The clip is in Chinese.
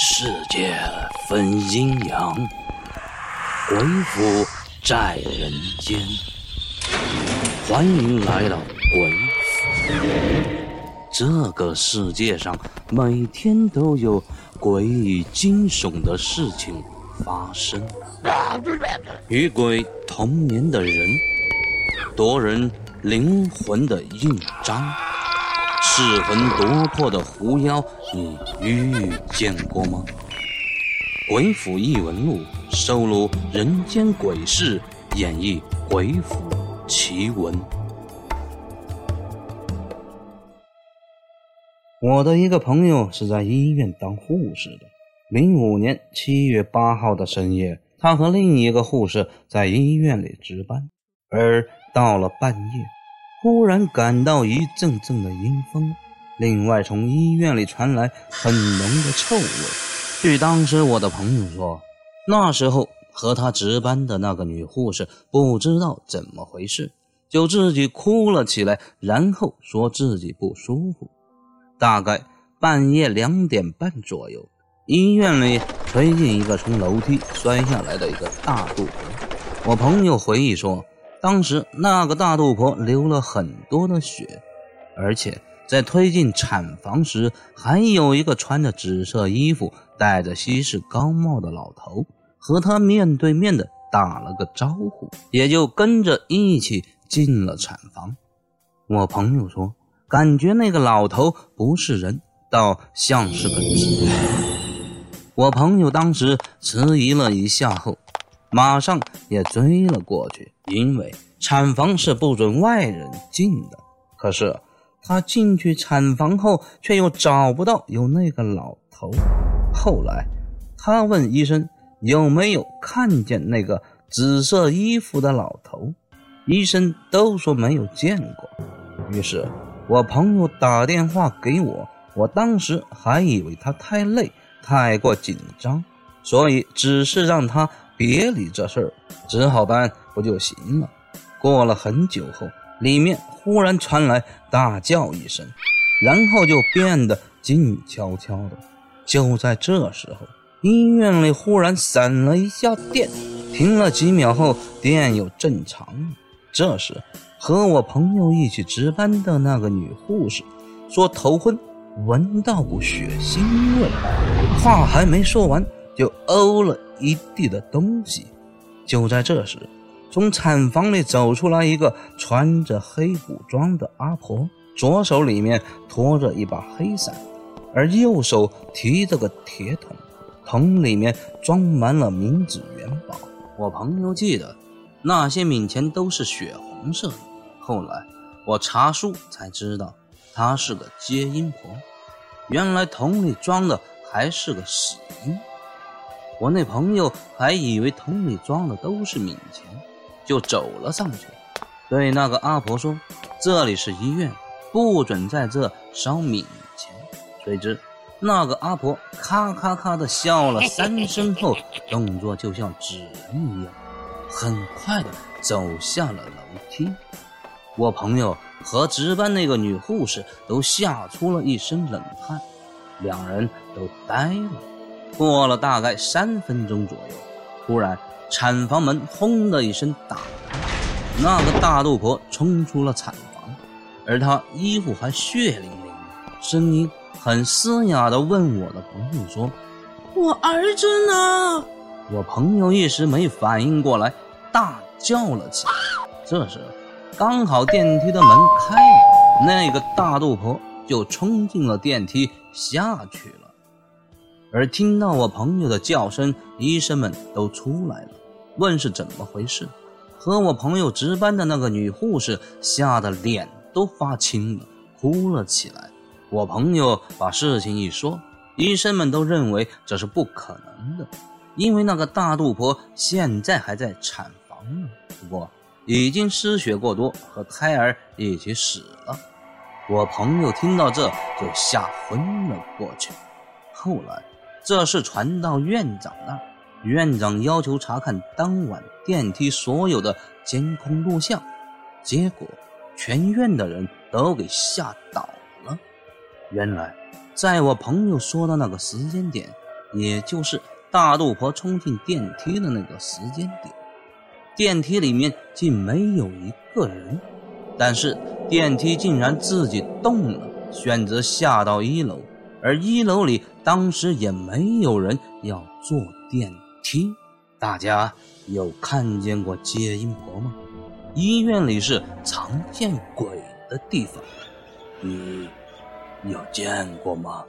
世界分阴阳，鬼府在人间。欢迎来到鬼府。这个世界上每天都有诡异惊悚的事情发生。与鬼同眠的人，夺人灵魂的印章。噬魂夺魄的狐妖，你遇见过吗？《鬼府异闻录》收录人间鬼事，演绎鬼府奇闻。我的一个朋友是在医院当护士的。零五年七月八号的深夜，他和另一个护士在医院里值班，而到了半夜。忽然感到一阵阵的阴风，另外从医院里传来很浓的臭味。据当时我的朋友说，那时候和他值班的那个女护士不知道怎么回事，就自己哭了起来，然后说自己不舒服。大概半夜两点半左右，医院里推进一个从楼梯摔下来的一个大肚婆。我朋友回忆说。当时那个大肚婆流了很多的血，而且在推进产房时，还有一个穿着紫色衣服、戴着西式高帽的老头和他面对面的打了个招呼，也就跟着一起进了产房。我朋友说，感觉那个老头不是人，倒像是个人。我朋友当时迟疑了一下后。马上也追了过去，因为产房是不准外人进的。可是他进去产房后，却又找不到有那个老头。后来他问医生有没有看见那个紫色衣服的老头，医生都说没有见过。于是我朋友打电话给我，我当时还以为他太累，太过紧张，所以只是让他。别理这事儿，只好办不就行了。过了很久后，里面忽然传来大叫一声，然后就变得静悄悄的。就在这时候，医院里忽然闪了一下电，停了几秒后，电又正常了。这时，和我朋友一起值班的那个女护士说头昏，闻到股血腥味，话还没说完。就呕了一地的东西。就在这时，从产房里走出来一个穿着黑古装的阿婆，左手里面托着一把黑伞，而右手提着个铁桶，桶里面装满了冥纸元宝。我朋友记得那些冥钱都是血红色的。后来我查书才知道，她是个接阴婆。原来桶里装的还是个死婴。我那朋友还以为桶里装的都是冥钱，就走了上去，对那个阿婆说：“这里是医院，不准在这烧冥钱。”谁知那个阿婆咔咔咔的笑了三声后，动作就像纸人一样，很快的走下了楼梯。我朋友和值班那个女护士都吓出了一身冷汗，两人都呆了。过了大概三分钟左右，突然产房门轰的一声打开，那个大肚婆冲出了产房，而她衣服还血淋淋的，声音很嘶哑的问我的朋友说：“我儿子呢？”我朋友一时没反应过来，大叫了起来。这时刚好电梯的门开了，那个大肚婆就冲进了电梯下去了。而听到我朋友的叫声，医生们都出来了，问是怎么回事。和我朋友值班的那个女护士吓得脸都发青了，哭了起来。我朋友把事情一说，医生们都认为这是不可能的，因为那个大肚婆现在还在产房呢，不过已经失血过多，和胎儿一起死了。我朋友听到这就吓昏了过去。后来。这事传到院长那儿，院长要求查看当晚电梯所有的监控录像，结果全院的人都给吓倒了。原来，在我朋友说的那个时间点，也就是大肚婆冲进电梯的那个时间点。电梯里面竟没有一个人，但是电梯竟然自己动了，选择下到一楼。而一楼里当时也没有人要坐电梯。大家有看见过接阴婆吗？医院里是常见鬼的地方，你有见过吗？